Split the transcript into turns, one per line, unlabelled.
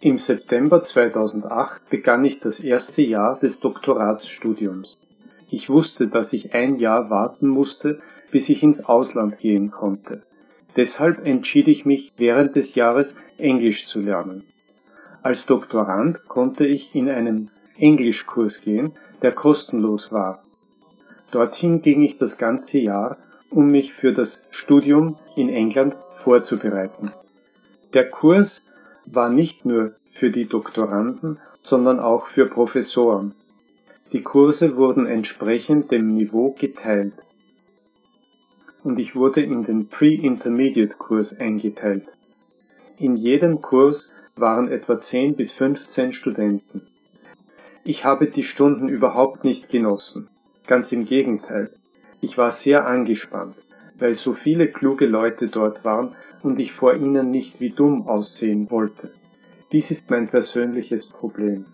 Im September 2008 begann ich das erste Jahr des Doktoratsstudiums. Ich wusste, dass ich ein Jahr warten musste, bis ich ins Ausland gehen konnte. Deshalb entschied ich mich, während des Jahres Englisch zu lernen. Als Doktorand konnte ich in einen Englischkurs gehen, der kostenlos war. Dorthin ging ich das ganze Jahr, um mich für das Studium in England vorzubereiten. Der Kurs war nicht nur für die Doktoranden, sondern auch für Professoren. Die Kurse wurden entsprechend dem Niveau geteilt. Und ich wurde in den Pre-Intermediate-Kurs eingeteilt. In jedem Kurs waren etwa 10 bis 15 Studenten. Ich habe die Stunden überhaupt nicht genossen. Ganz im Gegenteil. Ich war sehr angespannt, weil so viele kluge Leute dort waren und ich vor ihnen nicht wie dumm aussehen wollte. Dies ist mein persönliches Problem.